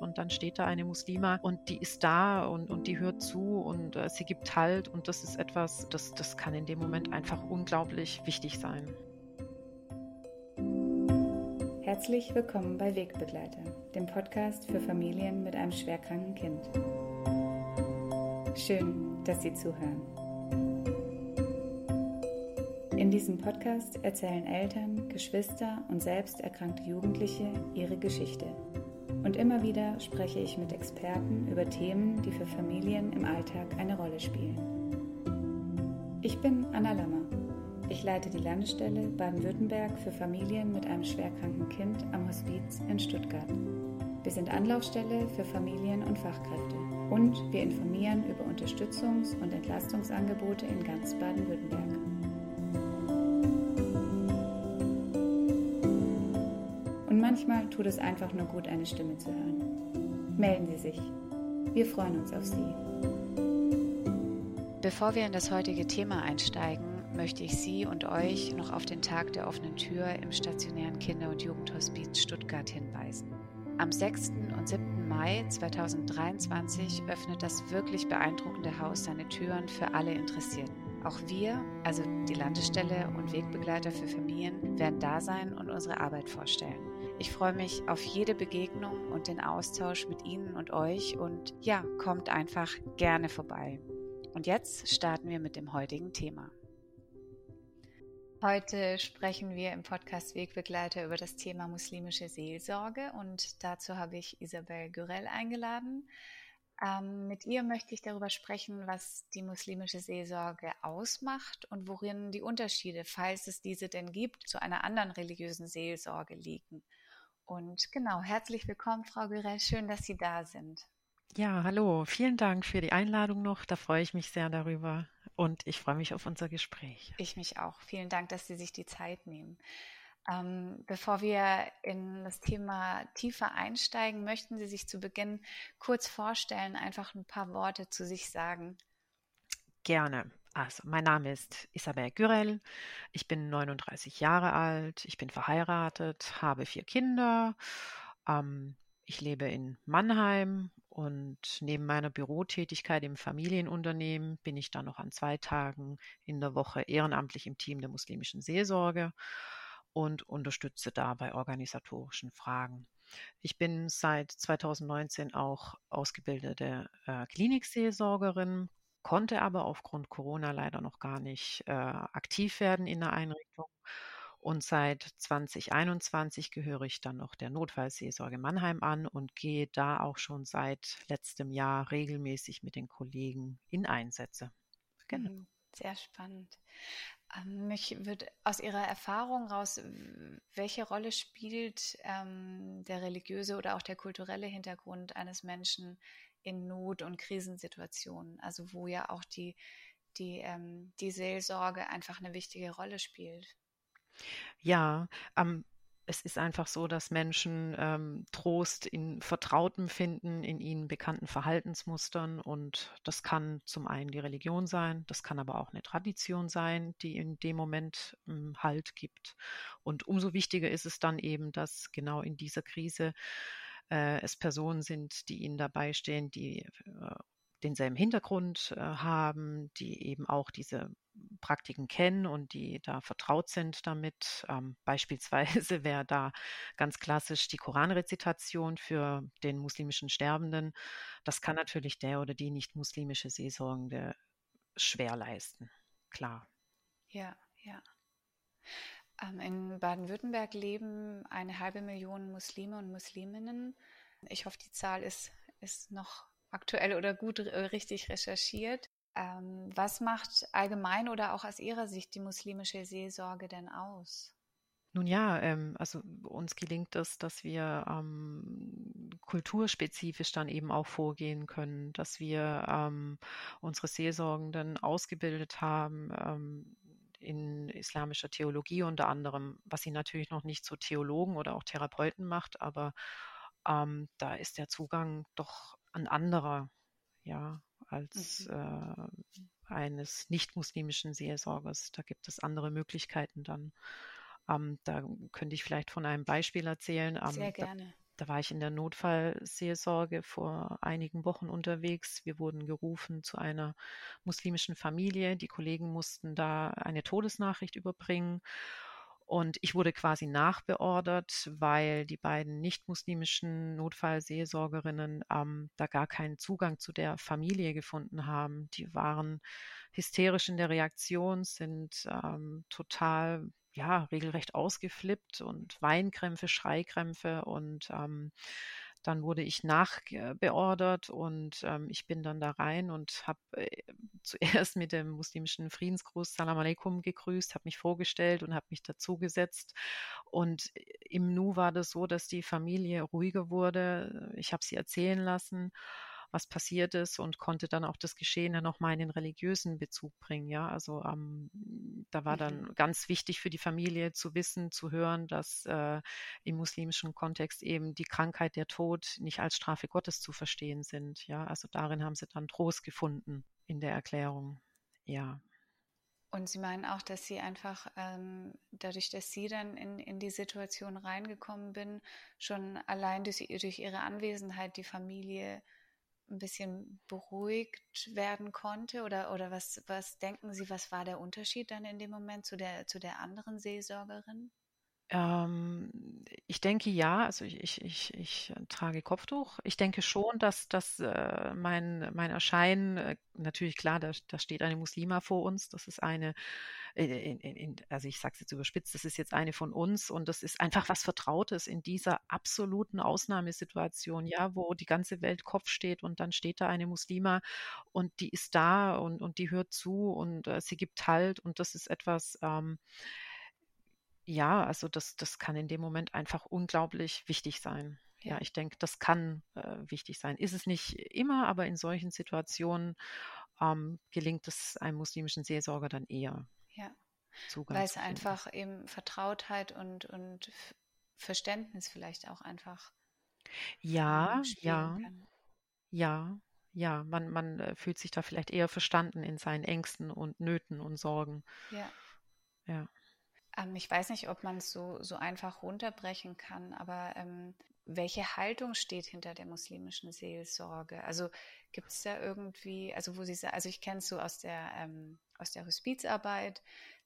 und dann steht da eine Muslima und die ist da und, und die hört zu und äh, sie gibt Halt und das ist etwas, das, das kann in dem Moment einfach unglaublich wichtig sein. Herzlich willkommen bei Wegbegleiter, dem Podcast für Familien mit einem schwerkranken Kind. Schön, dass Sie zuhören. In diesem Podcast erzählen Eltern, Geschwister und selbst erkrankte Jugendliche ihre Geschichte. Und immer wieder spreche ich mit Experten über Themen, die für Familien im Alltag eine Rolle spielen. Ich bin Anna Lammer. Ich leite die Landesstelle Baden-Württemberg für Familien mit einem schwerkranken Kind am Hospiz in Stuttgart. Wir sind Anlaufstelle für Familien und Fachkräfte und wir informieren über Unterstützungs- und Entlastungsangebote in ganz Baden-Württemberg. Manchmal tut es einfach nur gut, eine Stimme zu hören. Melden Sie sich. Wir freuen uns auf Sie. Bevor wir in das heutige Thema einsteigen, möchte ich Sie und euch noch auf den Tag der offenen Tür im stationären Kinder- und Jugendhospiz Stuttgart hinweisen. Am 6. und 7. Mai 2023 öffnet das wirklich beeindruckende Haus seine Türen für alle Interessierten. Auch wir, also die Landesstelle und Wegbegleiter für Familien, werden da sein und unsere Arbeit vorstellen. Ich freue mich auf jede Begegnung und den Austausch mit Ihnen und euch und ja, kommt einfach gerne vorbei. Und jetzt starten wir mit dem heutigen Thema. Heute sprechen wir im Podcast Wegbegleiter über das Thema muslimische Seelsorge und dazu habe ich Isabel Gürell eingeladen. Ähm, mit ihr möchte ich darüber sprechen, was die muslimische Seelsorge ausmacht und worin die Unterschiede, falls es diese denn gibt, zu einer anderen religiösen Seelsorge liegen. Und genau, herzlich willkommen, Frau Gürell. Schön, dass Sie da sind. Ja, hallo. Vielen Dank für die Einladung noch. Da freue ich mich sehr darüber. Und ich freue mich auf unser Gespräch. Ich mich auch. Vielen Dank, dass Sie sich die Zeit nehmen. Ähm, bevor wir in das Thema tiefer einsteigen, möchten Sie sich zu Beginn kurz vorstellen, einfach ein paar Worte zu sich sagen. Gerne. Also, mein Name ist Isabel Gürel. Ich bin 39 Jahre alt. Ich bin verheiratet, habe vier Kinder. Ähm, ich lebe in Mannheim und neben meiner Bürotätigkeit im Familienunternehmen bin ich dann noch an zwei Tagen in der Woche ehrenamtlich im Team der muslimischen Seelsorge und unterstütze da bei organisatorischen Fragen. Ich bin seit 2019 auch ausgebildete äh, Klinikseelsorgerin, konnte aber aufgrund Corona leider noch gar nicht äh, aktiv werden in der Einrichtung. Und seit 2021 gehöre ich dann noch der Notfallseelsorge Mannheim an und gehe da auch schon seit letztem Jahr regelmäßig mit den Kollegen in Einsätze. Genau. Mhm, sehr spannend. Ähm, mich würde aus Ihrer Erfahrung raus, welche Rolle spielt ähm, der religiöse oder auch der kulturelle Hintergrund eines Menschen in Not- und Krisensituationen, also wo ja auch die, die, ähm, die Seelsorge einfach eine wichtige Rolle spielt. Ja, ähm, es ist einfach so, dass Menschen ähm, Trost in Vertrautem finden, in ihnen bekannten Verhaltensmustern. Und das kann zum einen die Religion sein, das kann aber auch eine Tradition sein, die in dem Moment ähm, Halt gibt. Und umso wichtiger ist es dann eben, dass genau in dieser Krise äh, es Personen sind, die ihnen dabei stehen, die äh, denselben Hintergrund äh, haben, die eben auch diese Praktiken kennen und die da vertraut sind damit. Ähm, beispielsweise wäre da ganz klassisch die Koranrezitation für den muslimischen Sterbenden. Das kann natürlich der oder die nicht muslimische Seelsorgende schwer leisten. Klar. Ja, ja. Ähm, in Baden-Württemberg leben eine halbe Million Muslime und Musliminnen. Ich hoffe, die Zahl ist, ist noch aktuell oder gut äh, richtig recherchiert. Ähm, was macht allgemein oder auch aus Ihrer Sicht die muslimische Seelsorge denn aus? Nun ja, ähm, also uns gelingt es, dass wir ähm, kulturspezifisch dann eben auch vorgehen können, dass wir ähm, unsere Seelsorgenden ausgebildet haben, ähm, in islamischer Theologie unter anderem, was sie natürlich noch nicht zu Theologen oder auch Therapeuten macht, aber ähm, da ist der Zugang doch ein anderer, ja, als mhm. äh, eines nicht-muslimischen Seelsorgers. Da gibt es andere Möglichkeiten dann. Ähm, da könnte ich vielleicht von einem Beispiel erzählen. Ähm, Sehr gerne. da war ich in der Notfallseelsorge vor einigen Wochen unterwegs. Wir wurden gerufen zu einer muslimischen Familie. Die Kollegen mussten da eine Todesnachricht überbringen. Und ich wurde quasi nachbeordert, weil die beiden nicht-muslimischen Notfallseelsorgerinnen ähm, da gar keinen Zugang zu der Familie gefunden haben. Die waren hysterisch in der Reaktion, sind ähm, total ja, regelrecht ausgeflippt und Weinkrämpfe, Schreikrämpfe und ähm, dann wurde ich nachbeordert und ähm, ich bin dann da rein und habe äh, zuerst mit dem muslimischen Friedensgruß Salam Aleikum gegrüßt, habe mich vorgestellt und habe mich dazugesetzt. Und äh, im Nu war das so, dass die Familie ruhiger wurde. Ich habe sie erzählen lassen was passiert ist und konnte dann auch das Geschehen dann nochmal in den religiösen Bezug bringen. Ja, also ähm, da war dann mhm. ganz wichtig für die Familie zu wissen, zu hören, dass äh, im muslimischen Kontext eben die Krankheit, der Tod nicht als Strafe Gottes zu verstehen sind. Ja, also darin haben sie dann Trost gefunden in der Erklärung. Ja. Und Sie meinen auch, dass Sie einfach ähm, dadurch, dass Sie dann in, in die Situation reingekommen bin, schon allein durch, durch Ihre Anwesenheit die Familie ein bisschen beruhigt werden konnte? Oder, oder was, was denken Sie, was war der Unterschied dann in dem Moment zu der, zu der anderen Seelsorgerin? Ähm, ich denke ja, also ich, ich, ich, ich trage Kopftuch. Ich denke schon, dass, dass äh, mein, mein Erscheinen, äh, natürlich klar, da, da steht eine Muslima vor uns, das ist eine, äh, in, in, in, also ich sage es jetzt überspitzt, das ist jetzt eine von uns und das ist einfach was Vertrautes in dieser absoluten Ausnahmesituation, ja, wo die ganze Welt Kopf steht und dann steht da eine Muslima und die ist da und, und die hört zu und äh, sie gibt Halt und das ist etwas, ähm, ja, also das, das kann in dem Moment einfach unglaublich wichtig sein. Ja, ich denke, das kann äh, wichtig sein. Ist es nicht immer, aber in solchen Situationen ähm, gelingt es einem muslimischen Seelsorger dann eher. Ja, Zugang weil es einfach eben Vertrautheit und, und Verständnis vielleicht auch einfach. Ja, ja, kann. ja, ja. Man, man äh, fühlt sich da vielleicht eher verstanden in seinen Ängsten und Nöten und Sorgen. Ja. Ja. Ähm, ich weiß nicht, ob man es so, so einfach runterbrechen kann, aber ähm, welche Haltung steht hinter der muslimischen Seelsorge? Also gibt es da irgendwie, also wo Sie also ich kenne es so aus der ähm, aus der Hospizarbeit,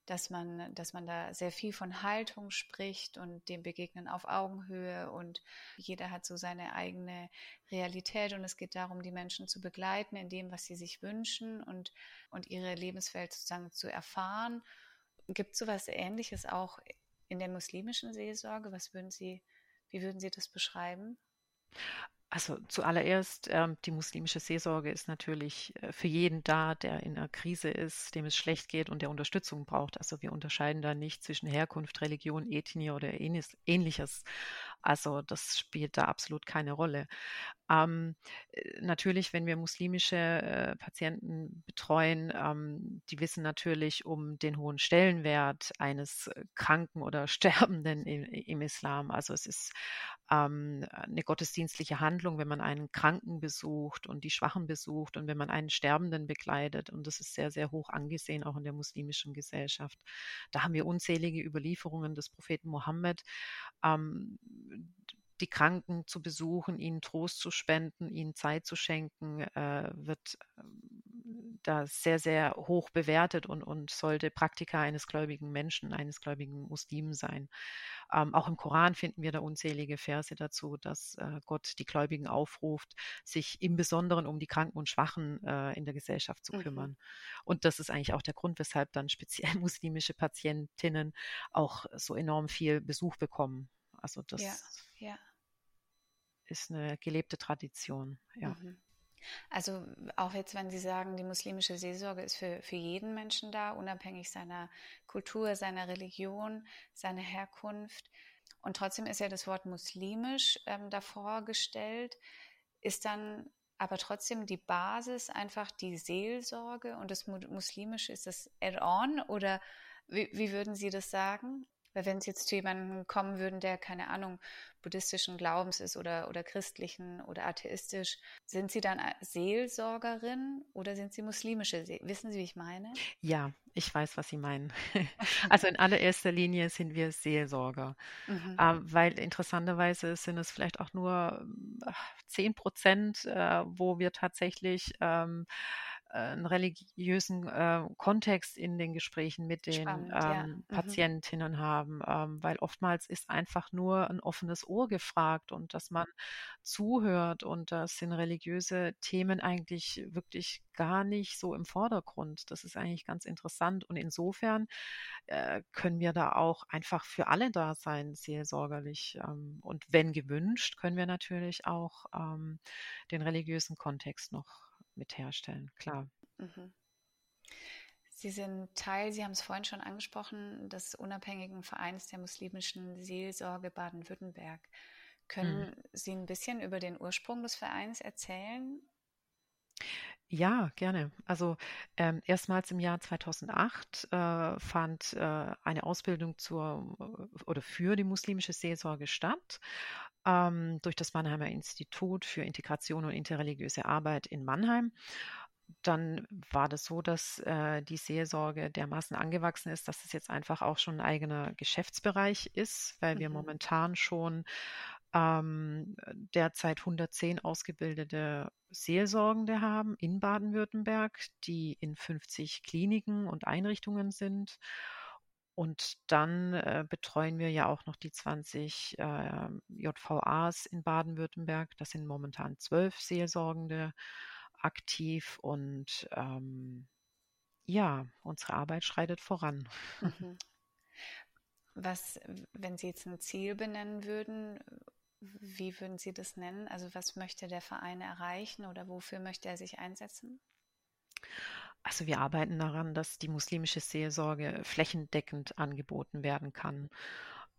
dass man, dass man da sehr viel von Haltung spricht und dem Begegnen auf Augenhöhe und jeder hat so seine eigene Realität und es geht darum, die Menschen zu begleiten in dem, was sie sich wünschen und, und ihre Lebenswelt sozusagen zu erfahren Gibt es sowas Ähnliches auch in der muslimischen Seelsorge? Was würden Sie, wie würden Sie das beschreiben? Also zuallererst, ähm, die muslimische Seelsorge ist natürlich äh, für jeden da, der in einer Krise ist, dem es schlecht geht und der Unterstützung braucht. Also wir unterscheiden da nicht zwischen Herkunft, Religion, Ethnie oder ähnliches. Also das spielt da absolut keine Rolle. Ähm, äh, natürlich, wenn wir muslimische äh, Patienten betreuen, ähm, die wissen natürlich um den hohen Stellenwert eines äh, Kranken oder Sterbenden im, im Islam. Also es ist ähm, eine gottesdienstliche Handlung, wenn man einen Kranken besucht und die Schwachen besucht und wenn man einen Sterbenden begleitet. Und das ist sehr, sehr hoch angesehen, auch in der muslimischen Gesellschaft. Da haben wir unzählige Überlieferungen des Propheten Mohammed. Die Kranken zu besuchen, ihnen Trost zu spenden, ihnen Zeit zu schenken, äh, wird ähm, da sehr, sehr hoch bewertet und, und sollte Praktika eines gläubigen Menschen, eines gläubigen Muslimen sein. Ähm, auch im Koran finden wir da unzählige Verse dazu, dass äh, Gott die Gläubigen aufruft, sich im Besonderen um die Kranken und Schwachen äh, in der Gesellschaft zu mhm. kümmern. Mhm. Und das ist eigentlich auch der Grund, weshalb dann speziell muslimische Patientinnen auch so enorm viel Besuch bekommen. Also das ja, ja. ist eine gelebte Tradition, ja. Mhm. Also auch jetzt, wenn Sie sagen, die muslimische Seelsorge ist für, für jeden Menschen da, unabhängig seiner Kultur, seiner Religion, seiner Herkunft. Und trotzdem ist ja das Wort muslimisch ähm, davor gestellt. Ist dann aber trotzdem die Basis einfach die Seelsorge und das Muslimische ist das Add-on oder wie, wie würden Sie das sagen? Weil wenn es jetzt zu jemandem kommen würden, der keine Ahnung, buddhistischen Glaubens ist oder, oder christlichen oder atheistisch, sind Sie dann Seelsorgerin oder sind Sie muslimische? See Wissen Sie, wie ich meine? Ja, ich weiß, was Sie meinen. also in allererster Linie sind wir Seelsorger, mhm. äh, weil interessanterweise sind es vielleicht auch nur zehn Prozent, äh, wo wir tatsächlich ähm, einen religiösen äh, Kontext in den Gesprächen mit den Spannend, ähm, ja. mhm. Patientinnen haben, ähm, weil oftmals ist einfach nur ein offenes Ohr gefragt und dass man zuhört und das sind religiöse Themen eigentlich wirklich gar nicht so im Vordergrund. Das ist eigentlich ganz interessant und insofern äh, können wir da auch einfach für alle da sein, seelsorgerlich. Ähm, und wenn gewünscht, können wir natürlich auch ähm, den religiösen Kontext noch mit herstellen, klar. Mhm. Sie sind Teil, Sie haben es vorhin schon angesprochen, des unabhängigen Vereins der muslimischen Seelsorge Baden-Württemberg. Können mhm. Sie ein bisschen über den Ursprung des Vereins erzählen? Ja, gerne. Also ähm, erstmals im Jahr 2008 äh, fand äh, eine Ausbildung zur äh, oder für die muslimische Seelsorge statt ähm, durch das Mannheimer Institut für Integration und interreligiöse Arbeit in Mannheim. Dann war das so, dass äh, die Seelsorge dermaßen angewachsen ist, dass es jetzt einfach auch schon ein eigener Geschäftsbereich ist, weil mhm. wir momentan schon ähm, derzeit 110 ausgebildete Seelsorgende haben in Baden-Württemberg, die in 50 Kliniken und Einrichtungen sind und dann äh, betreuen wir ja auch noch die 20 äh, JVAs in Baden-Württemberg. Das sind momentan zwölf Seelsorgende aktiv und ähm, ja, unsere Arbeit schreitet voran. Mhm. Was, wenn Sie jetzt ein Ziel benennen würden, wie würden Sie das nennen? Also was möchte der Verein erreichen oder wofür möchte er sich einsetzen? Also wir arbeiten daran, dass die muslimische Seelsorge flächendeckend angeboten werden kann.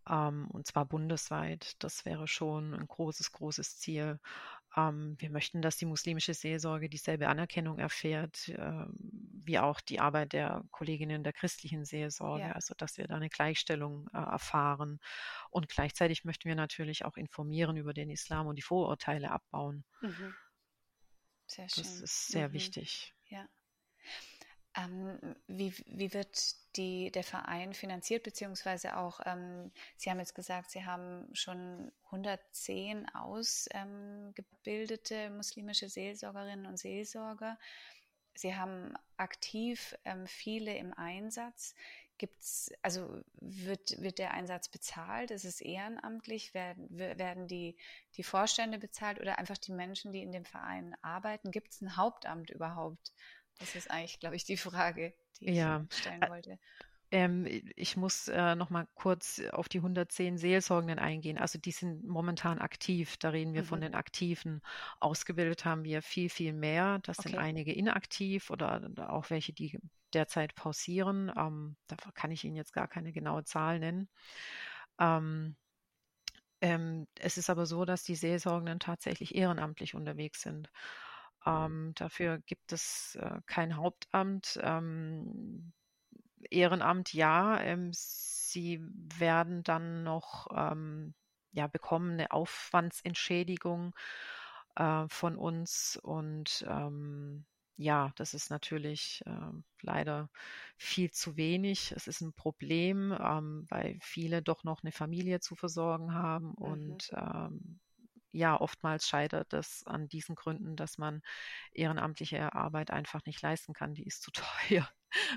Ähm, und zwar bundesweit. Das wäre schon ein großes, großes Ziel. Ähm, wir möchten, dass die muslimische Seelsorge dieselbe Anerkennung erfährt, äh, wie auch die Arbeit der Kolleginnen der christlichen Seelsorge. Ja. Also dass wir da eine Gleichstellung äh, erfahren. Und gleichzeitig möchten wir natürlich auch informieren über den Islam und die Vorurteile abbauen. Mhm. Sehr schön. Das ist sehr mhm. wichtig. Ja. Ähm, wie, wie wird die, der Verein finanziert, beziehungsweise auch, ähm, Sie haben jetzt gesagt, Sie haben schon 110 ausgebildete ähm, muslimische Seelsorgerinnen und Seelsorger. Sie haben aktiv ähm, viele im Einsatz. Gibt's, also wird, wird der Einsatz bezahlt? Ist es ehrenamtlich? Werden, werden die, die Vorstände bezahlt oder einfach die Menschen, die in dem Verein arbeiten? Gibt es ein Hauptamt überhaupt? Das ist eigentlich, glaube ich, die Frage, die ich ja. stellen wollte. Ähm, ich muss äh, noch mal kurz auf die 110 Seelsorgenden eingehen. Also die sind momentan aktiv. Da reden wir mhm. von den Aktiven. Ausgebildet haben wir viel, viel mehr. Das okay. sind einige inaktiv oder auch welche, die derzeit pausieren. Ähm, da kann ich Ihnen jetzt gar keine genaue Zahl nennen. Ähm, ähm, es ist aber so, dass die Seelsorgenden tatsächlich ehrenamtlich unterwegs sind. Ähm, dafür gibt es äh, kein Hauptamt. Ähm, Ehrenamt ja. Ähm, sie werden dann noch ähm, ja, bekommen eine Aufwandsentschädigung äh, von uns und ähm, ja, das ist natürlich äh, leider viel zu wenig. Es ist ein Problem, ähm, weil viele doch noch eine Familie zu versorgen haben mhm. und ähm, ja, oftmals scheitert es an diesen Gründen, dass man ehrenamtliche Arbeit einfach nicht leisten kann. Die ist zu teuer,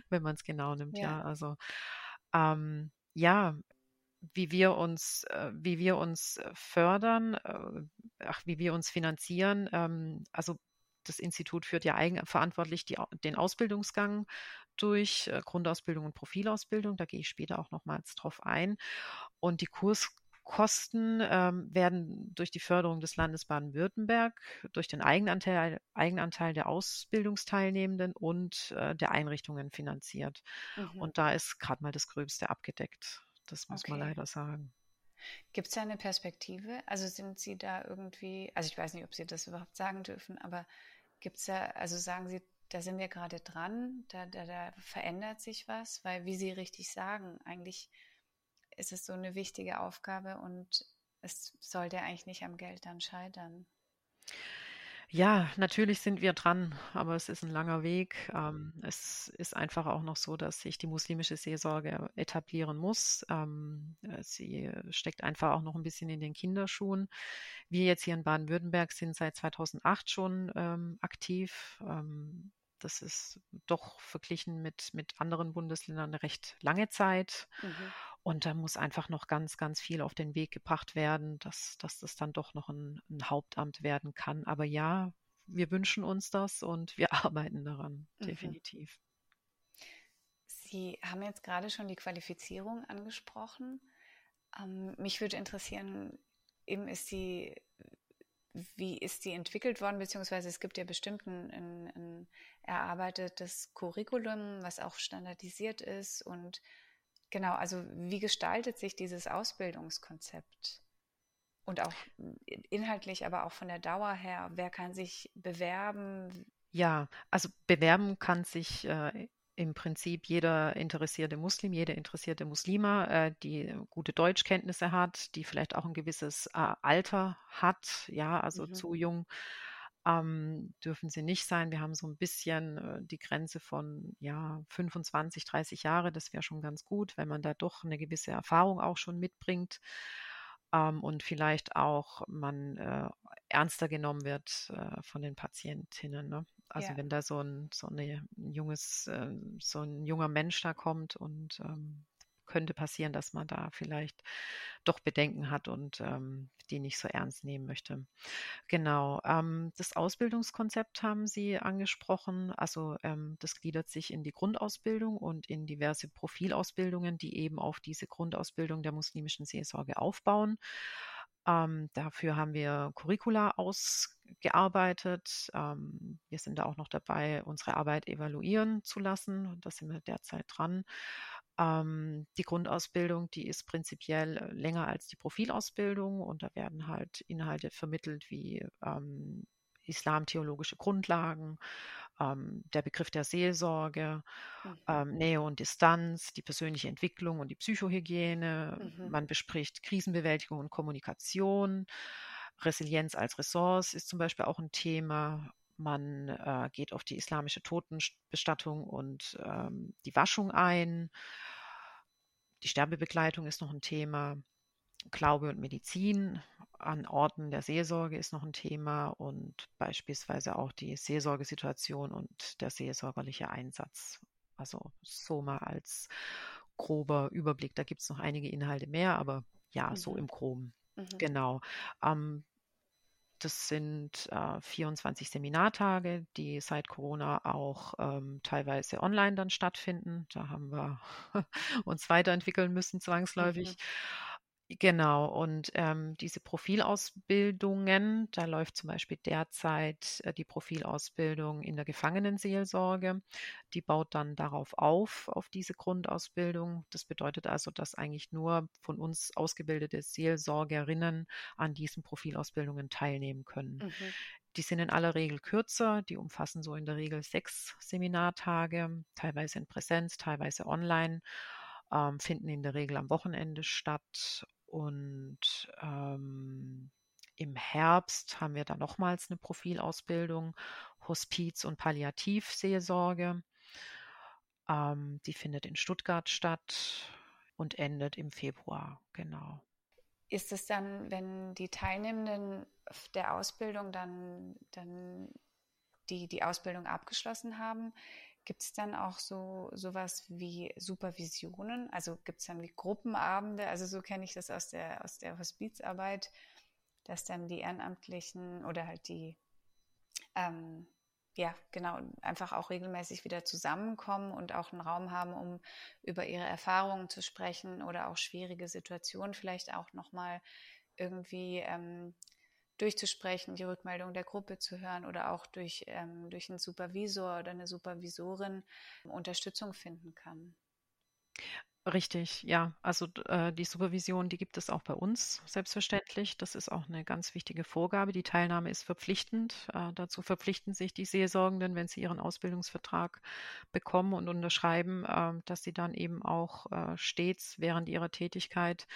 wenn man es genau nimmt. Ja, ja also ähm, ja, wie wir uns, äh, wie wir uns äh, fördern, äh, ach, wie wir uns finanzieren. Ähm, also das Institut führt ja eigenverantwortlich die, den Ausbildungsgang durch, Grundausbildung und Profilausbildung. Da gehe ich später auch nochmals drauf ein. Und die Kurs Kosten ähm, werden durch die Förderung des Landes Baden-Württemberg, durch den Eigenanteil, Eigenanteil der Ausbildungsteilnehmenden und äh, der Einrichtungen finanziert. Mhm. Und da ist gerade mal das Gröbste abgedeckt. Das muss okay. man leider sagen. Gibt es da eine Perspektive? Also sind Sie da irgendwie, also ich weiß nicht, ob Sie das überhaupt sagen dürfen, aber gibt es da, also sagen Sie, da sind wir gerade dran, da, da, da verändert sich was, weil wie Sie richtig sagen, eigentlich ist es so eine wichtige Aufgabe und es sollte eigentlich nicht am Geld dann scheitern. Ja, natürlich sind wir dran, aber es ist ein langer Weg. Ähm, es ist einfach auch noch so, dass sich die muslimische Seelsorge etablieren muss. Ähm, äh, sie steckt einfach auch noch ein bisschen in den Kinderschuhen. Wir jetzt hier in Baden-Württemberg sind seit 2008 schon ähm, aktiv. Das ist doch verglichen mit, mit anderen Bundesländern eine recht lange Zeit. Mhm. Und da muss einfach noch ganz, ganz viel auf den Weg gebracht werden, dass, dass das dann doch noch ein, ein Hauptamt werden kann. Aber ja, wir wünschen uns das und wir arbeiten daran, mhm. definitiv. Sie haben jetzt gerade schon die Qualifizierung angesprochen. Ähm, mich würde interessieren, eben ist die, wie ist die entwickelt worden, beziehungsweise es gibt ja bestimmt ein, ein, ein erarbeitetes Curriculum, was auch standardisiert ist und Genau, also wie gestaltet sich dieses Ausbildungskonzept? Und auch inhaltlich, aber auch von der Dauer her, wer kann sich bewerben? Ja, also bewerben kann sich äh, im Prinzip jeder interessierte Muslim, jede interessierte Muslima, äh, die gute Deutschkenntnisse hat, die vielleicht auch ein gewisses äh, Alter hat, ja, also mhm. zu jung ähm, dürfen sie nicht sein. Wir haben so ein bisschen äh, die Grenze von ja 25, 30 Jahre. Das wäre schon ganz gut, wenn man da doch eine gewisse Erfahrung auch schon mitbringt ähm, und vielleicht auch man äh, ernster genommen wird äh, von den Patientinnen. Ne? Also ja. wenn da so ein so eine, ein junges äh, so ein junger Mensch da kommt und ähm, könnte passieren, dass man da vielleicht doch Bedenken hat und ähm, die nicht so ernst nehmen möchte. Genau. Ähm, das Ausbildungskonzept haben Sie angesprochen. Also ähm, das gliedert sich in die Grundausbildung und in diverse Profilausbildungen, die eben auf diese Grundausbildung der muslimischen Seelsorge aufbauen. Ähm, dafür haben wir Curricula ausgearbeitet. Ähm, wir sind da auch noch dabei, unsere Arbeit evaluieren zu lassen. Da sind wir derzeit dran. Ähm, die Grundausbildung, die ist prinzipiell äh, länger als die Profilausbildung und da werden halt Inhalte vermittelt wie ähm, islamtheologische Grundlagen, ähm, der Begriff der Seelsorge, mhm. ähm, Nähe und Distanz, die persönliche Entwicklung und die Psychohygiene. Mhm. Man bespricht Krisenbewältigung und Kommunikation. Resilienz als Ressource ist zum Beispiel auch ein Thema. Man äh, geht auf die islamische Totenbestattung und ähm, die Waschung ein. Die Sterbebegleitung ist noch ein Thema. Glaube und Medizin an Orten der Seelsorge ist noch ein Thema und beispielsweise auch die Seelsorgesituation und der seelsorgerliche Einsatz. Also so mal als grober Überblick. Da gibt es noch einige Inhalte mehr, aber ja, mhm. so im Groben. Mhm. Genau. Ähm, das sind äh, 24 Seminartage, die seit Corona auch ähm, teilweise online dann stattfinden. Da haben wir uns weiterentwickeln müssen, zwangsläufig. Mhm. Genau, und ähm, diese Profilausbildungen, da läuft zum Beispiel derzeit äh, die Profilausbildung in der Gefangenenseelsorge. Die baut dann darauf auf, auf diese Grundausbildung. Das bedeutet also, dass eigentlich nur von uns ausgebildete Seelsorgerinnen an diesen Profilausbildungen teilnehmen können. Mhm. Die sind in aller Regel kürzer, die umfassen so in der Regel sechs Seminartage, teilweise in Präsenz, teilweise online. Ähm, finden in der Regel am Wochenende statt und ähm, im Herbst haben wir dann nochmals eine Profilausbildung, Hospiz- und Palliativseelsorge. Ähm, die findet in Stuttgart statt und endet im Februar, genau. Ist es dann, wenn die Teilnehmenden der Ausbildung dann, dann die, die Ausbildung abgeschlossen haben, Gibt es dann auch so sowas wie Supervisionen? Also gibt es dann wie Gruppenabende? Also so kenne ich das aus der, aus der Hospizarbeit, dass dann die Ehrenamtlichen oder halt die, ähm, ja, genau, einfach auch regelmäßig wieder zusammenkommen und auch einen Raum haben, um über ihre Erfahrungen zu sprechen oder auch schwierige Situationen vielleicht auch nochmal irgendwie ähm, durchzusprechen, die Rückmeldung der Gruppe zu hören oder auch durch, ähm, durch einen Supervisor oder eine Supervisorin Unterstützung finden kann. Richtig, ja. Also äh, die Supervision, die gibt es auch bei uns selbstverständlich. Das ist auch eine ganz wichtige Vorgabe. Die Teilnahme ist verpflichtend. Äh, dazu verpflichten sich die Seelsorgenden, wenn sie ihren Ausbildungsvertrag bekommen und unterschreiben, äh, dass sie dann eben auch äh, stets während ihrer Tätigkeit,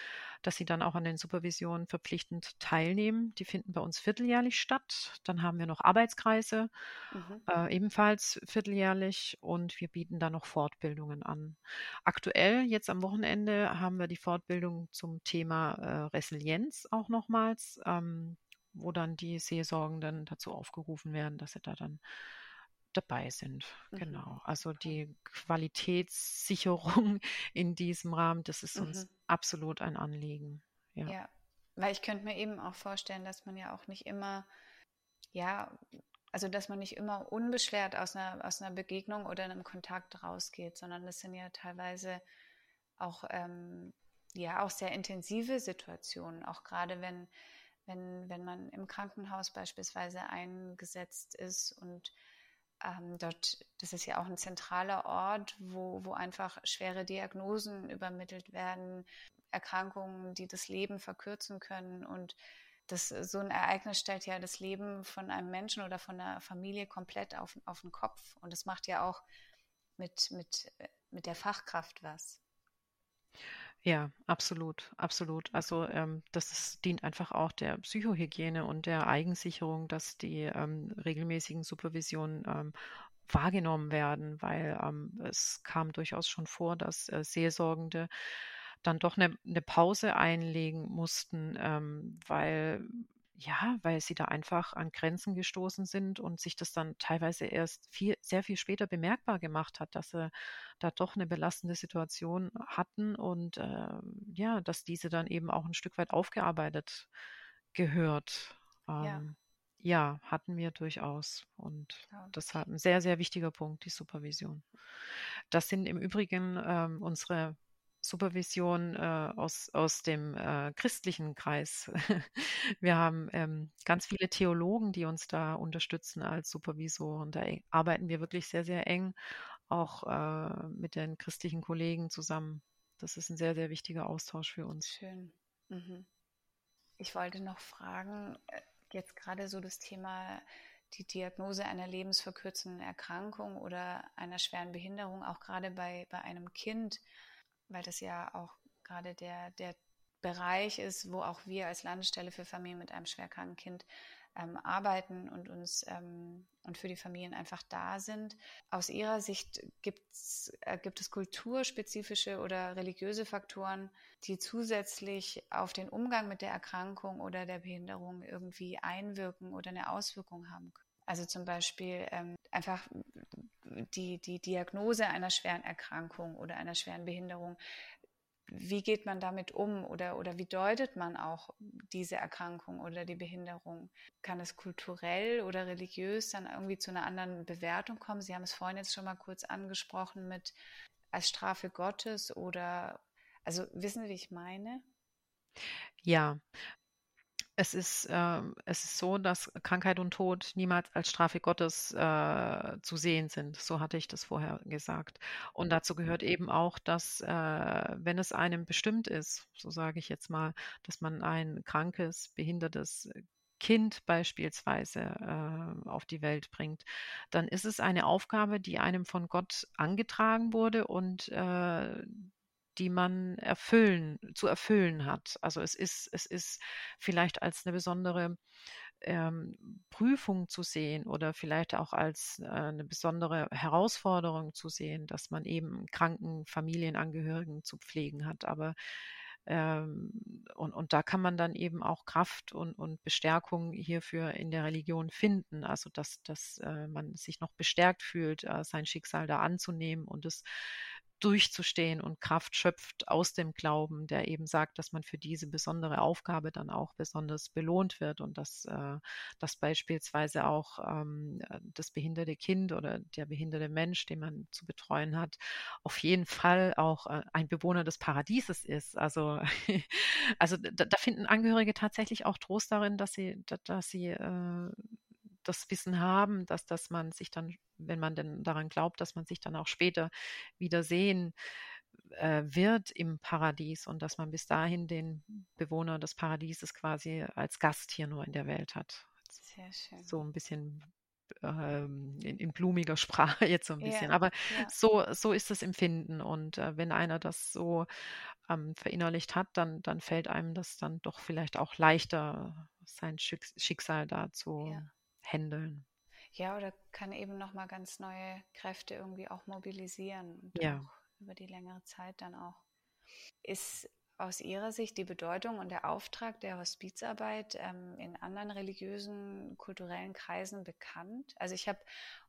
dass sie dann auch an den Supervisionen verpflichtend teilnehmen. Die finden bei uns vierteljährlich statt. Dann haben wir noch Arbeitskreise, mhm. Äh, ebenfalls vierteljährlich und wir bieten da noch Fortbildungen an. Aktuell jetzt jetzt am Wochenende haben wir die Fortbildung zum Thema äh, Resilienz auch nochmals, ähm, wo dann die Seelsorgenden dazu aufgerufen werden, dass sie da dann dabei sind. Mhm. Genau. Also die Qualitätssicherung in diesem Rahmen, das ist uns mhm. absolut ein Anliegen. Ja. ja, weil ich könnte mir eben auch vorstellen, dass man ja auch nicht immer, ja, also dass man nicht immer unbeschwert aus einer, aus einer Begegnung oder einem Kontakt rausgeht, sondern das sind ja teilweise auch, ähm, ja, auch sehr intensive Situationen, auch gerade wenn, wenn, wenn man im Krankenhaus beispielsweise eingesetzt ist und ähm, dort, das ist ja auch ein zentraler Ort, wo, wo einfach schwere Diagnosen übermittelt werden, Erkrankungen, die das Leben verkürzen können und das, so ein Ereignis stellt ja das Leben von einem Menschen oder von einer Familie komplett auf, auf den Kopf. Und das macht ja auch mit, mit, mit der Fachkraft was. Ja, absolut, absolut. Also ähm, das ist, dient einfach auch der Psychohygiene und der Eigensicherung, dass die ähm, regelmäßigen Supervisionen ähm, wahrgenommen werden, weil ähm, es kam durchaus schon vor, dass äh, Seelsorgende dann doch eine, eine Pause einlegen mussten, ähm, weil ja, weil sie da einfach an Grenzen gestoßen sind und sich das dann teilweise erst viel, sehr viel später bemerkbar gemacht hat, dass sie da doch eine belastende Situation hatten und äh, ja, dass diese dann eben auch ein Stück weit aufgearbeitet gehört. Ähm, ja. ja. hatten wir durchaus. Und okay. deshalb ein sehr, sehr wichtiger Punkt, die Supervision. Das sind im Übrigen ähm, unsere Supervision äh, aus, aus dem äh, christlichen Kreis. Wir haben ähm, ganz viele Theologen, die uns da unterstützen als Supervisoren. Da arbeiten wir wirklich sehr, sehr eng auch äh, mit den christlichen Kollegen zusammen. Das ist ein sehr, sehr wichtiger Austausch für uns. Schön. Mhm. Ich wollte noch fragen, äh, jetzt gerade so das Thema die Diagnose einer lebensverkürzenden Erkrankung oder einer schweren Behinderung, auch gerade bei, bei einem Kind weil das ja auch gerade der, der Bereich ist, wo auch wir als Landesstelle für Familien mit einem schwerkranken Kind ähm, arbeiten und uns ähm, und für die Familien einfach da sind. Aus Ihrer Sicht gibt's, äh, gibt es kulturspezifische oder religiöse Faktoren, die zusätzlich auf den Umgang mit der Erkrankung oder der Behinderung irgendwie einwirken oder eine Auswirkung haben können? Also zum Beispiel ähm, einfach die, die Diagnose einer schweren Erkrankung oder einer schweren Behinderung. Wie geht man damit um oder, oder wie deutet man auch diese Erkrankung oder die Behinderung? Kann es kulturell oder religiös dann irgendwie zu einer anderen Bewertung kommen? Sie haben es vorhin jetzt schon mal kurz angesprochen mit als Strafe Gottes oder, also wissen Sie, wie ich meine? Ja, es ist, äh, es ist so, dass Krankheit und Tod niemals als Strafe Gottes äh, zu sehen sind. So hatte ich das vorher gesagt. Und dazu gehört eben auch, dass äh, wenn es einem bestimmt ist, so sage ich jetzt mal, dass man ein krankes, behindertes Kind beispielsweise äh, auf die Welt bringt, dann ist es eine Aufgabe, die einem von Gott angetragen wurde und äh, die man erfüllen, zu erfüllen hat. Also es ist, es ist vielleicht als eine besondere ähm, Prüfung zu sehen oder vielleicht auch als äh, eine besondere Herausforderung zu sehen, dass man eben kranken Familienangehörigen zu pflegen hat. Aber ähm, und, und da kann man dann eben auch Kraft und, und Bestärkung hierfür in der Religion finden. Also dass, dass äh, man sich noch bestärkt fühlt, äh, sein Schicksal da anzunehmen und es durchzustehen und Kraft schöpft aus dem Glauben, der eben sagt, dass man für diese besondere Aufgabe dann auch besonders belohnt wird und dass, äh, dass beispielsweise auch ähm, das behinderte Kind oder der behinderte Mensch, den man zu betreuen hat, auf jeden Fall auch äh, ein Bewohner des Paradieses ist. Also, also da, da, finden Angehörige tatsächlich auch Trost darin, dass sie, dass sie äh, das Wissen haben, dass, dass man sich dann, wenn man denn daran glaubt, dass man sich dann auch später wieder sehen äh, wird im Paradies und dass man bis dahin den Bewohner des Paradieses quasi als Gast hier nur in der Welt hat. Sehr schön. So ein bisschen ähm, in, in, blumiger Sprache jetzt so ein bisschen. Ja, Aber ja. so, so ist das Empfinden. Und äh, wenn einer das so ähm, verinnerlicht hat, dann, dann fällt einem das dann doch vielleicht auch leichter, sein Schicksal da zu ja. Handeln. Ja, oder kann eben nochmal ganz neue Kräfte irgendwie auch mobilisieren und ja. auch über die längere Zeit dann auch. Ist aus Ihrer Sicht die Bedeutung und der Auftrag der Hospizarbeit ähm, in anderen religiösen, kulturellen Kreisen bekannt? Also ich habe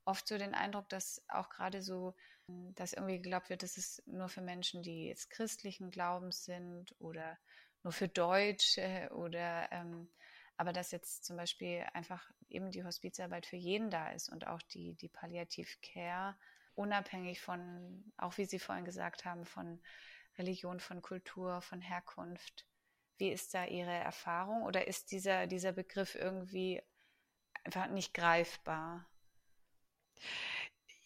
oft so den Eindruck, dass auch gerade so, dass irgendwie geglaubt wird, dass es nur für Menschen, die jetzt christlichen Glaubens sind oder nur für Deutsche oder ähm, aber dass jetzt zum Beispiel einfach eben die Hospizarbeit für jeden da ist und auch die, die Palliative Care unabhängig von, auch wie Sie vorhin gesagt haben, von Religion, von Kultur, von Herkunft. Wie ist da Ihre Erfahrung oder ist dieser, dieser Begriff irgendwie einfach nicht greifbar?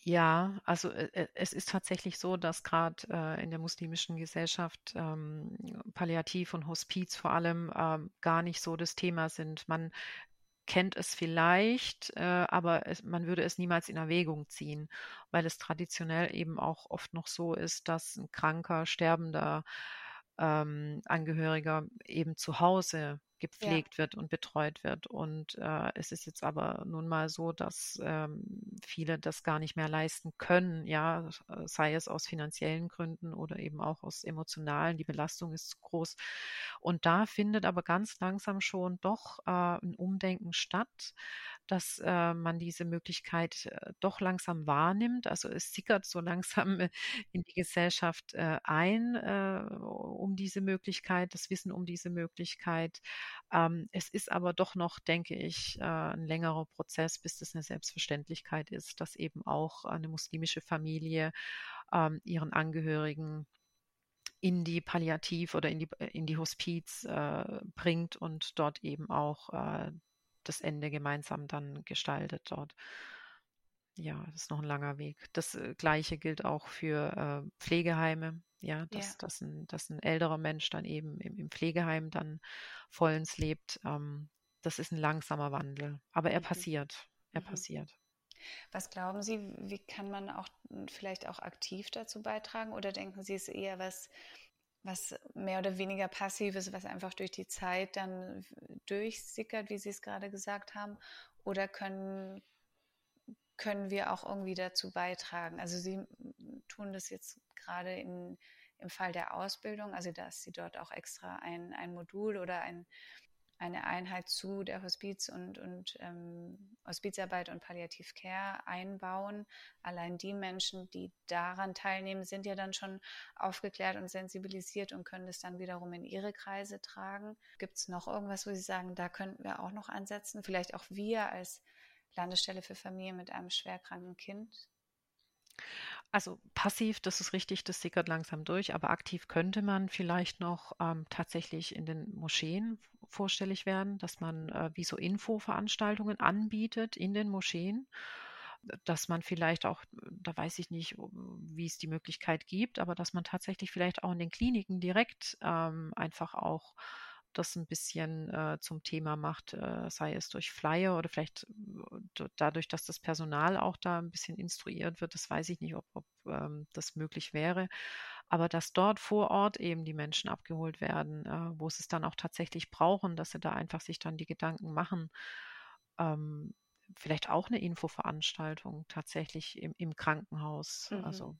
Ja, also äh, äh, es ist tatsächlich so, dass gerade äh, in der muslimischen Gesellschaft ähm, Palliativ und Hospiz vor allem ähm, gar nicht so das Thema sind. Man kennt es vielleicht, äh, aber es, man würde es niemals in Erwägung ziehen, weil es traditionell eben auch oft noch so ist, dass ein kranker, sterbender ähm, Angehöriger eben zu Hause gepflegt ja. wird und betreut wird. Und äh, es ist jetzt aber nun mal so, dass ähm, viele das gar nicht mehr leisten können, ja, sei es aus finanziellen Gründen oder eben auch aus emotionalen. Die Belastung ist zu groß. Und da findet aber ganz langsam schon doch äh, ein Umdenken statt, dass äh, man diese Möglichkeit äh, doch langsam wahrnimmt. Also es sickert so langsam in die Gesellschaft äh, ein, äh, um diese Möglichkeit, das Wissen um diese Möglichkeit. Ähm, es ist aber doch noch, denke ich, äh, ein längerer Prozess, bis das eine Selbstverständlichkeit ist, dass eben auch eine muslimische Familie ähm, ihren Angehörigen in die Palliativ oder in die, in die Hospiz äh, bringt und dort eben auch äh, das Ende gemeinsam dann gestaltet dort. Ja, das ist noch ein langer Weg. Das äh, Gleiche gilt auch für äh, Pflegeheime. Ja, dass, ja. Dass, ein, dass ein älterer Mensch dann eben im, im Pflegeheim dann vollends lebt. Ähm, das ist ein langsamer Wandel. Aber er mhm. passiert. Er mhm. passiert. Was glauben Sie, wie kann man auch hm, vielleicht auch aktiv dazu beitragen? Oder denken Sie, es ist eher was, was mehr oder weniger passives, was einfach durch die Zeit dann durchsickert, wie Sie es gerade gesagt haben? Oder können, können wir auch irgendwie dazu beitragen? Also Sie tun das jetzt gerade in, im Fall der Ausbildung, also dass Sie dort auch extra ein, ein Modul oder ein, eine Einheit zu der Hospiz- und, und ähm, Hospizarbeit und Palliativ Care einbauen. Allein die Menschen, die daran teilnehmen, sind ja dann schon aufgeklärt und sensibilisiert und können das dann wiederum in ihre Kreise tragen. Gibt es noch irgendwas, wo Sie sagen, da könnten wir auch noch ansetzen? Vielleicht auch wir als Landesstelle für Familien mit einem schwerkranken Kind? Also passiv, das ist richtig, das sickert langsam durch, aber aktiv könnte man vielleicht noch ähm, tatsächlich in den Moscheen vorstellig werden, dass man äh, wie so Infoveranstaltungen anbietet in den Moscheen, dass man vielleicht auch, da weiß ich nicht, wie es die Möglichkeit gibt, aber dass man tatsächlich vielleicht auch in den Kliniken direkt ähm, einfach auch das ein bisschen äh, zum Thema macht, äh, sei es durch Flyer oder vielleicht äh, dadurch, dass das Personal auch da ein bisschen instruiert wird. Das weiß ich nicht, ob, ob ähm, das möglich wäre. Aber dass dort vor Ort eben die Menschen abgeholt werden, äh, wo sie es dann auch tatsächlich brauchen, dass sie da einfach sich dann die Gedanken machen. Ähm, vielleicht auch eine Infoveranstaltung tatsächlich im, im Krankenhaus. Mhm. Also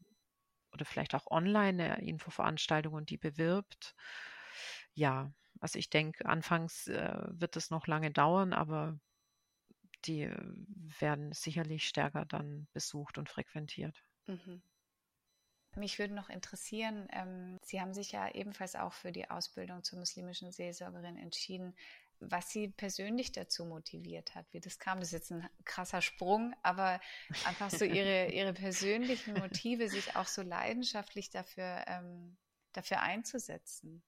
oder vielleicht auch online eine Infoveranstaltung und die bewirbt. Ja, also ich denke, anfangs äh, wird es noch lange dauern, aber die äh, werden sicherlich stärker dann besucht und frequentiert. Mhm. Mich würde noch interessieren, ähm, Sie haben sich ja ebenfalls auch für die Ausbildung zur muslimischen Seelsorgerin entschieden, was Sie persönlich dazu motiviert hat, wie das kam. Das ist jetzt ein krasser Sprung, aber einfach so Ihre, Ihre persönlichen Motive, sich auch so leidenschaftlich dafür, ähm, dafür einzusetzen.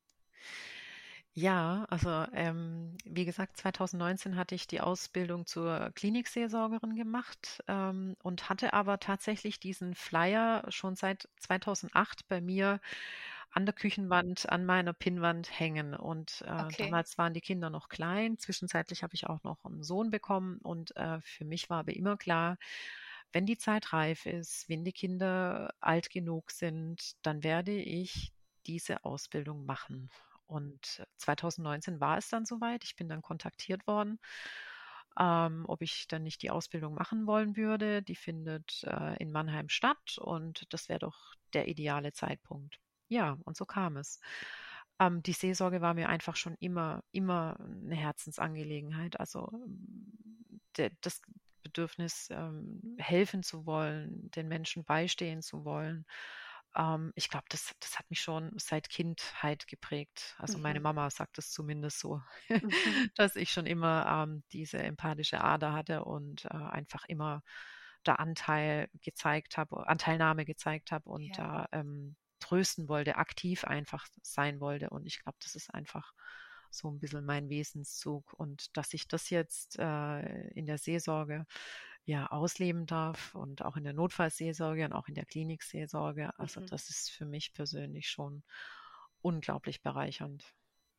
Ja, also ähm, wie gesagt, 2019 hatte ich die Ausbildung zur Klinikseelsorgerin gemacht ähm, und hatte aber tatsächlich diesen Flyer schon seit 2008 bei mir an der Küchenwand, an meiner Pinnwand hängen. Und äh, Okay. damals waren die Kinder noch klein. Zwischenzeitlich habe ich auch noch einen Sohn bekommen. Und äh, für mich war aber immer klar, wenn die Zeit reif ist, wenn die Kinder alt genug sind, dann werde ich diese Ausbildung machen. Und 2019 war es dann soweit. Ich bin dann kontaktiert worden, ähm, ob ich dann nicht die Ausbildung machen wollen würde. Die findet äh, in Mannheim statt und das wäre doch der ideale Zeitpunkt. Ja, und so kam es. Ähm, die Seelsorge war mir einfach schon immer, immer eine Herzensangelegenheit. Also ähm, der, das Bedürfnis, ähm, helfen zu wollen, den Menschen beistehen zu wollen. Ähm, ich glaube, das, das hat mich schon seit Kindheit geprägt. Also meine Mhm. Mama sagt es zumindest so, Mhm. dass ich schon immer ähm, diese empathische Ader hatte und äh, einfach immer da Anteil gezeigt habe, Anteilnahme gezeigt habe und Ja. da ähm, trösten wollte, aktiv einfach sein wollte. Und ich glaube, das ist einfach so ein bisschen mein Wesenszug. Und dass ich das jetzt äh, in der Seelsorge ja ausleben darf und auch in der Notfallseelsorge und auch in der Klinikseelsorge, also Mhm. das ist für mich persönlich schon unglaublich bereichernd.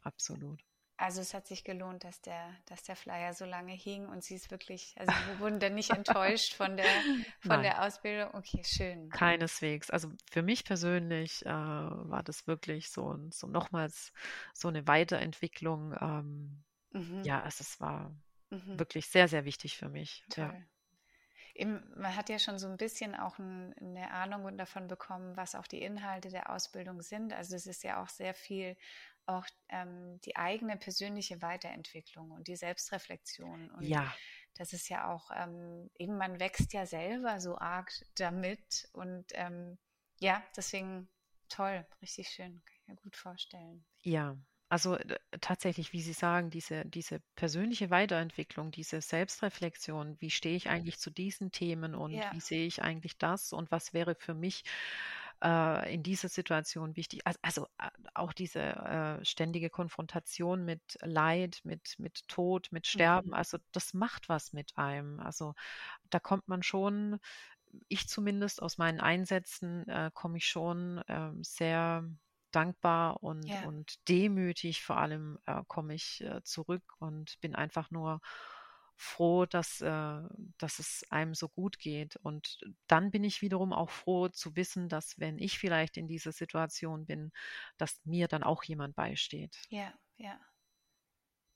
Absolut. Also es hat sich gelohnt, dass der, dass der Flyer so lange hing und sie ist wirklich, also wir wurden dann nicht enttäuscht von der, von Nein. der Ausbildung. Okay, schön. Keineswegs. Also für mich persönlich äh, war das wirklich so, so nochmals so eine Weiterentwicklung. Ähm, Mhm. ja, also es war Mhm. wirklich sehr, sehr wichtig für mich. Ja. Toll. Eben, man hat ja schon so ein bisschen auch ein, eine Ahnung davon bekommen, was auch die Inhalte der Ausbildung sind. Also es ist ja auch sehr viel auch ähm, die eigene persönliche Weiterentwicklung und die Selbstreflexion. Und Ja, das ist ja auch, ähm, eben man wächst ja selber so arg damit. Und ähm, ja, deswegen toll, richtig schön, kann ich mir gut vorstellen. ja. Also äh, tatsächlich, wie Sie sagen, diese, diese persönliche Weiterentwicklung, diese Selbstreflexion, wie stehe ich eigentlich zu diesen Themen und Ja, wie sehe ich eigentlich das und was wäre für mich äh, in dieser Situation wichtig? Also, also äh, auch diese äh, ständige Konfrontation mit Leid, mit, mit Tod, mit Sterben, mhm. also das macht was mit einem. Also da kommt man schon, ich zumindest aus meinen Einsätzen äh, komme ich schon ähm, sehr dankbar und, Ja, und demütig vor allem äh, komme ich äh, zurück und bin einfach nur froh, dass, äh, dass es einem so gut geht. Und dann bin ich wiederum auch froh zu wissen, dass wenn ich vielleicht in dieser Situation bin, dass mir dann auch jemand beisteht. ja, ja.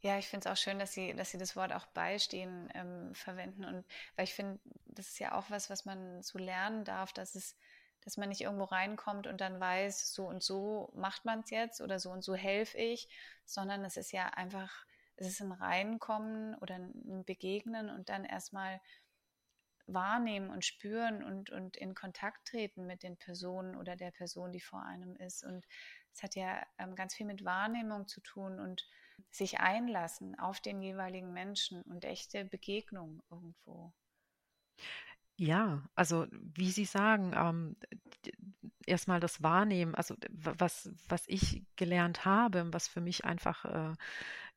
Ja, ich finde es auch schön, dass Sie, dass Sie das Wort auch beistehen ähm, verwenden. Und weil ich finde, das ist ja auch was, was man so lernen darf, dass es, dass man nicht irgendwo reinkommt und dann weiß, so und so macht man es jetzt oder so und so helfe ich, sondern es ist ja einfach, es ist ein Reinkommen oder ein Begegnen und dann erstmal wahrnehmen und spüren und, und in Kontakt treten mit den Personen oder der Person, die vor einem ist. Und es hat ja ähm, ganz viel mit Wahrnehmung zu tun und sich einlassen auf den jeweiligen Menschen und echte Begegnung irgendwo. Ja, also wie Sie sagen, ähm, erstmal das Wahrnehmen, also was, was ich gelernt habe, was für mich einfach äh,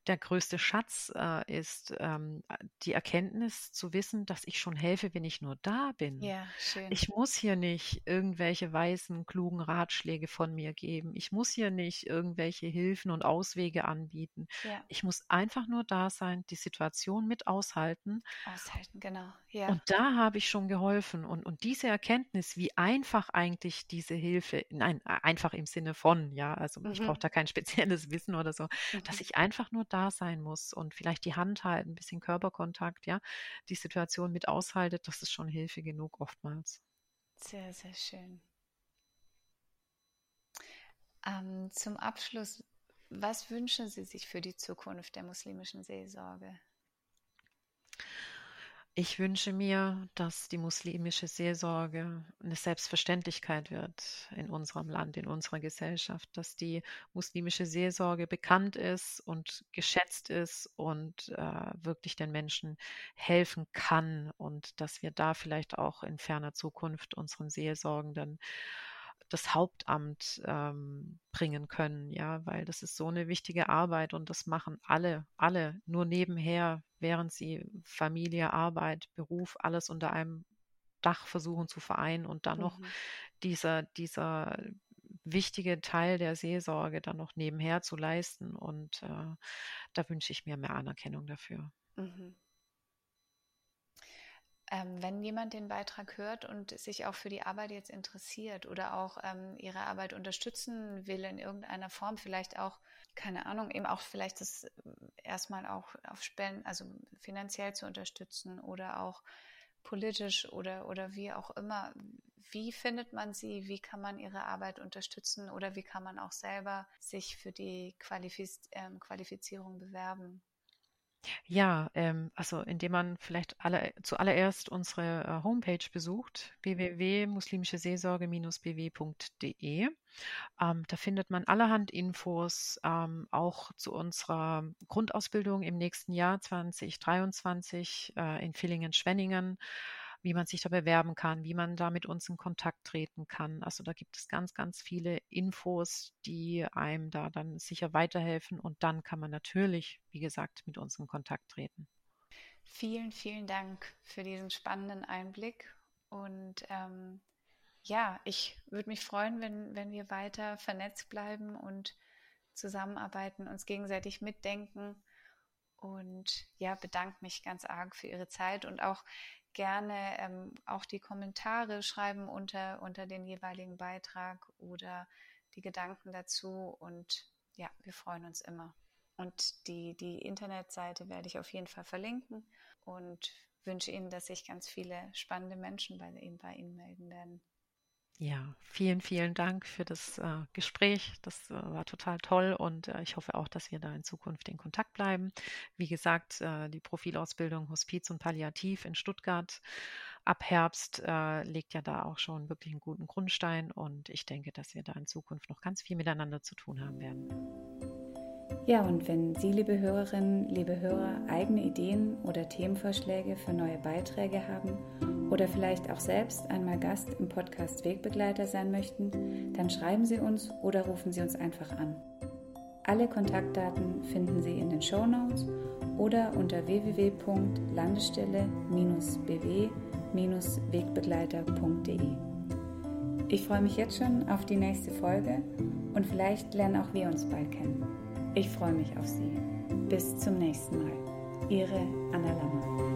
der größte Schatz äh, ist, ähm, die Erkenntnis zu wissen, dass ich schon helfe, wenn ich nur da bin. Ja, schön. Ich muss hier nicht irgendwelche weisen, klugen Ratschläge von mir geben. Ich muss hier nicht irgendwelche Hilfen und Auswege anbieten. Ja, Ich muss einfach nur da sein, die Situation mit aushalten aushalten, genau. Ja, und da habe ich schon geholfen. Und, und diese Erkenntnis, wie einfach eigentlich diese Hilfe, nein, einfach im Sinne von, ja, also ich brauche mhm. da kein spezielles Wissen oder so, dass Mhm. ich einfach nur da sein muss und vielleicht die Hand halten, ein bisschen Körperkontakt, ja, die Situation mit aushaltet, das ist schon Hilfe genug oftmals. Sehr, sehr schön. Ähm, zum Abschluss, was wünschen Sie sich für die Zukunft der muslimischen Seelsorge? Ich wünsche mir, dass die muslimische Seelsorge eine Selbstverständlichkeit wird in unserem Land, in unserer Gesellschaft, dass die muslimische Seelsorge bekannt ist und geschätzt ist und äh, wirklich den Menschen helfen kann und dass wir da vielleicht auch in ferner Zukunft unseren Seelsorgenden das Hauptamt ähm, bringen können, ja, weil das ist so eine wichtige Arbeit und das machen alle, alle nur nebenher, während sie Familie, Arbeit, Beruf, alles unter einem Dach versuchen zu vereinen und dann mhm. noch dieser, dieser wichtige Teil der Seelsorge dann noch nebenher zu leisten. Und äh, da wünsche ich mir mehr Anerkennung dafür. Mhm. Ähm, wenn jemand den Beitrag hört und sich auch für die Arbeit jetzt interessiert oder auch ähm, ihre Arbeit unterstützen will in irgendeiner Form, vielleicht auch, keine Ahnung, eben auch vielleicht das äh, erstmal auch auf Spenden, also finanziell zu unterstützen oder auch politisch oder, oder wie auch immer. Wie findet man sie? Wie kann man ihre Arbeit unterstützen? Oder wie kann man auch selber sich für die Qualifiz ähm, Qualifizierung bewerben? Ja, ähm, also indem man vielleicht alle, zuallererst unsere äh, Homepage besucht, www.muslimische-seelsorge-bw.de. Ähm, da findet man allerhand Infos, ähm, auch zu unserer Grundausbildung im nächsten Jahr 2023 äh, in Villingen-Schwenningen wie man sich da bewerben kann, wie man da mit uns in Kontakt treten kann. Also da gibt es ganz, ganz viele Infos, die einem da dann sicher weiterhelfen und dann kann man natürlich, wie gesagt, mit uns in Kontakt treten. Vielen, vielen Dank für diesen spannenden Einblick und ähm, ja, ich würde mich freuen, wenn, wenn wir weiter vernetzt bleiben und zusammenarbeiten, uns gegenseitig mitdenken und ja, bedanke mich ganz arg für Ihre Zeit und auch gerne ähm, auch die Kommentare schreiben unter, unter den jeweiligen Beitrag oder die Gedanken dazu. Und ja, wir freuen uns immer. Und die, die Internetseite werde ich auf jeden Fall verlinken und wünsche Ihnen, dass sich ganz viele spannende Menschen bei Ihnen, bei Ihnen melden werden. Ja, vielen, vielen Dank für das äh, Gespräch. Das äh, war total toll und äh, ich hoffe auch, dass wir da in Zukunft in Kontakt bleiben. Wie gesagt, äh, die Profilausbildung Hospiz und Palliativ in Stuttgart ab Herbst äh, legt ja da auch schon wirklich einen guten Grundstein und ich denke, dass wir da in Zukunft noch ganz viel miteinander zu tun haben werden. Ja, und wenn Sie, liebe Hörerinnen, liebe Hörer, eigene Ideen oder Themenvorschläge für neue Beiträge haben oder vielleicht auch selbst einmal Gast im Podcast Wegbegleiter sein möchten, dann schreiben Sie uns oder rufen Sie uns einfach an. Alle Kontaktdaten finden Sie in den Show Notes oder unter www.landesstelle-bw-wegbegleiter.de. Ich freue mich jetzt schon auf die nächste Folge und vielleicht lernen auch wir uns bald kennen. Ich freue mich auf Sie. Bis zum nächsten Mal. Ihre Anna Lammer.